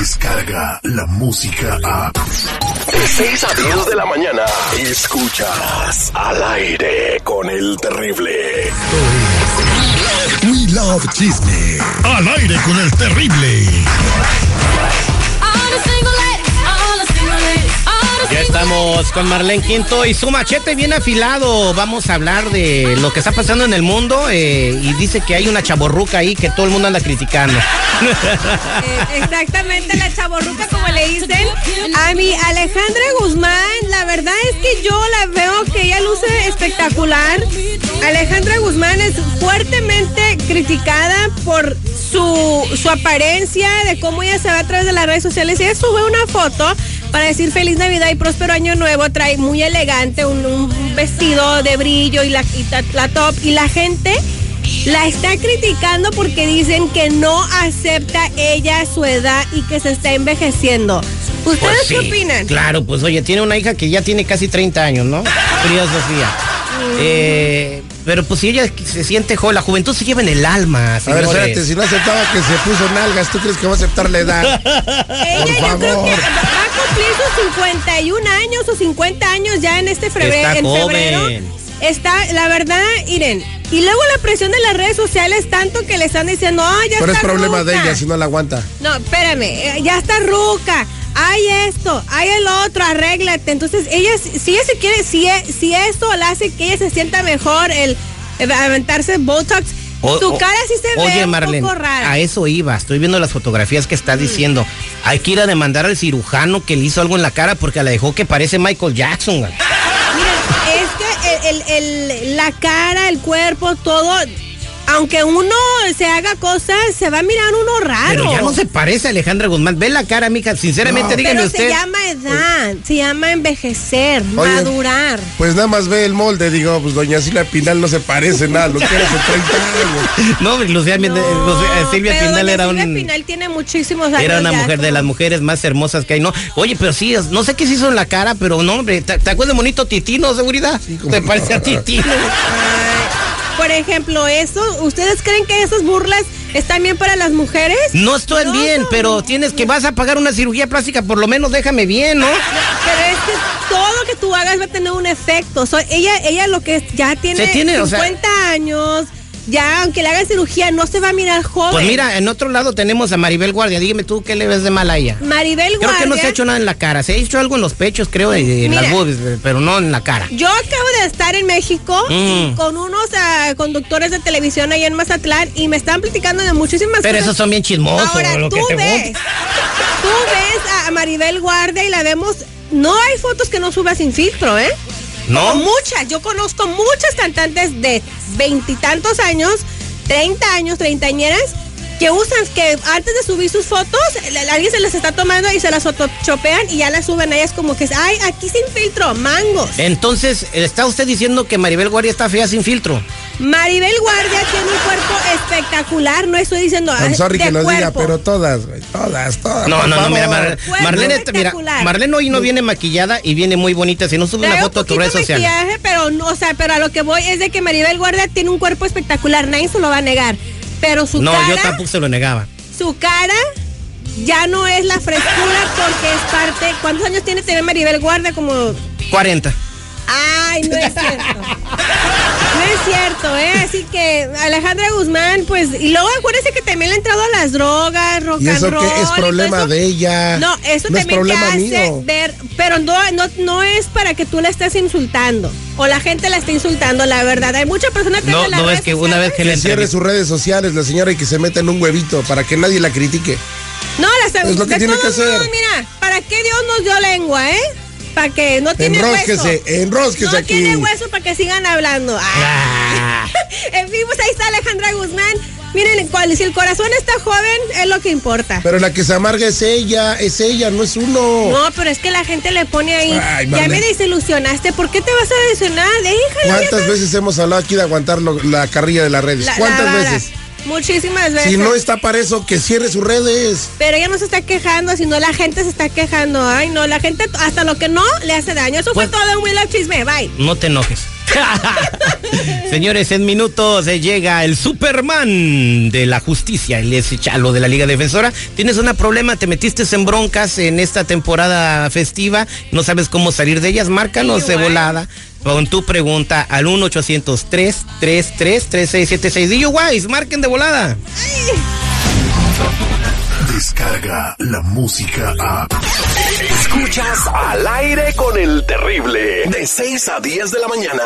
Escucha la música a. De 6 a 10 de la mañana. Escuchas al aire con el terrible. We Love Chisme. Al aire con el terrible. Ya estamos con Marlene Quinto y su machete bien afilado. Vamos a hablar de lo que está pasando en el mundo eh, y dice que hay una chaborruca ahí que todo el mundo anda criticando. Eh, exactamente, la chaborruca, como le dicen. A mi Alejandra Guzmán, la verdad es que yo la veo que ella luce espectacular. Alejandra Guzmán es fuertemente criticada por su, su apariencia, de cómo ella se ve a través de las redes sociales. Ella sube una foto para decir feliz Navidad y próspero año nuevo. Trae muy elegante un, un vestido de brillo y la, y ta- la top. Y la gente la está criticando porque dicen que no acepta ella su edad y que se está envejeciendo. ¿Ustedes Pues qué opinan? Claro, pues oye, tiene una hija que ya tiene casi 30 años, ¿no? Frida Sofía. Eh, pero pues si ella se siente joven, la juventud se lleva en el alma. A ver, espérate, si no aceptaba que se puso nalgas, ¿tú crees que va a aceptar la edad? Ella Por yo creo que cumplir sus 51 años o 50 años ya en este febrero. Está en joven. febrero. Está, la verdad, Iren. Y luego la presión de las redes sociales, tanto que le están diciendo, ah, ya Pero es problema de ruca". ella si no la aguanta. No, espérame, eh, ya está ruca. Hay esto, hay el otro, arréglate. Entonces, ella, si ella se quiere, si, e- si esto le hace que ella se sienta mejor, el, el aventarse Botox, O- tu cara sí se Oye, ve un Marlene, poco rara. a eso iba. Estoy viendo las fotografías que estás diciendo. Hay que ir a demandar al cirujano que le hizo algo en la cara porque la dejó que parece Michael Jackson. Miren, es que el, el- el- la cara, el cuerpo, todo, aunque uno se haga cosas, se va a mirar uno raro. Pero ya no se parece a Alejandra Guzmán. Ve la cara, mija. Sinceramente, No. dígame Pero usted. se llama edad, se llama envejecer, Oye, madurar. Pues nada más ve el molde, digo, pues doña Silvia Pinal no se parece nada, lo que era hace 30 años. No, Lucía, No, Lucía- eh, Silvia pero Pinal doña era Silvia un. Pinal tiene muchísimos años. Era una ya, mujer de las mujeres más hermosas que hay, ¿no? Oye, pero sí, no sé qué se hizo en la cara, pero no, hombre, ¿te, te acuerdas de bonito Titino, seguridad? como ¿Te no. parece a Titino? Por ejemplo, eso, ¿ustedes creen que esas burlas están bien para las mujeres? No estoy No, bien, no, pero tienes que vas a pagar una cirugía plástica, por lo menos déjame bien, ¿no? Pero es que todo que tú hagas va a tener un efecto. So, ella, ella lo que ya tiene, Se tiene, o sea- 50 años, ya aunque le haga cirugía, no se va a mirar joven. Pues mira, en otro lado tenemos a Maribel Guardia. Dígame tú qué le ves de mal a ella. Maribel Creo Guardia. que no se ha hecho nada en la cara. Se ha hecho algo en los pechos, creo, y en Mira. las boobies, pero no en la cara. Yo acabo de estar en México Mm. con unos ah, conductores de televisión ahí en Mazatlán y me están platicando de muchísimas Pero cosas. esos son bien chismosos, Ahora lo tú que te ves, gusta. tú ves a Maribel Guardia y la vemos. No hay fotos que no suba sin filtro, ¿eh? ¿No? Muchas. Yo conozco muchas cantantes de veintitantos años, 30 años, treintañeras, que usan, que antes de subir sus fotos, alguien se las está tomando y se las photoshopean y ya las suben a ellas como que, ay, aquí sin filtro, mangos. Entonces, ¿está usted diciendo que Maribel Guardia está fea sin filtro? Maribel Guardia tiene un cuerpo espectacular, no estoy diciendo I'm ah, sorry de que lo diga, cuerpo. pero todas, todas, todas. No, no, no, mira, Mar- Marlene, mira. Marlene hoy no viene maquillada y viene muy bonita. Si no sube una Trae un foto a tu red social. maquillaje, pero no, o sea, pero a lo que voy es de que Maribel Guardia tiene un cuerpo espectacular, nadie se lo va a negar. Pero su No, yo cara, tampoco se lo negaba. su cara ya no es la frescura porque es parte. ¿Cuántos años tiene tener Maribel Guardia? Como 40. Ay, no es cierto. Es cierto, ¿eh? Así que Alejandra Guzmán, pues, y luego acuérdense que también le ha entrado a las drogas, rock ¿Y and roll. es problema eso. de ella? No, eso no es también te problema hace mío. ver, pero no, no, no es para que tú la estés insultando o la gente la esté insultando, la verdad. Hay muchas personas que No, no es que una vez que le cierre sus redes sociales la señora y que se meta en un huevito para que nadie la critique. No, las Es lo que de tiene que modos, hacer. Mira, ¿para qué Dios nos dio lengua, eh? Para que no tiene Enrósquese, hueso. enrósquese no aquí. tiene hueso para que sigan hablando. Ah. en fin, pues ahí está Alejandra Guzmán. Miren, cual- si el corazón está joven, es lo que importa. Pero la que se amarga es ella, es ella, no es uno. No, pero es que la gente le pone ahí. Ay, ya Marlene. me desilusionaste. ¿Por qué te vas a desilusionar? Déjala. ¿Cuántas veces hemos hablado aquí de aguantar lo- la carrilla de las redes? La- ¿Cuántas la veces? Muchísimas veces. Si no está para eso, que cierre sus redes. Pero ella no se está quejando, sino la gente se está quejando. Ay, no, la gente hasta lo que no le hace daño. Eso Pues- fue todo en Willow Chisme. Bye. No te enojes. Señores, en minutos llega el Superman de la justicia, el ese chalo de la Liga Defensora. Tienes un problema, te metiste en broncas en esta temporada festiva, no sabes cómo salir de ellas, márcanos de volada con tu pregunta al 1 800 333 3676 DJ Wise, marquen de volada. Descarga la música a. Escuchas al aire con el terrible. De 6 a 10 de la mañana.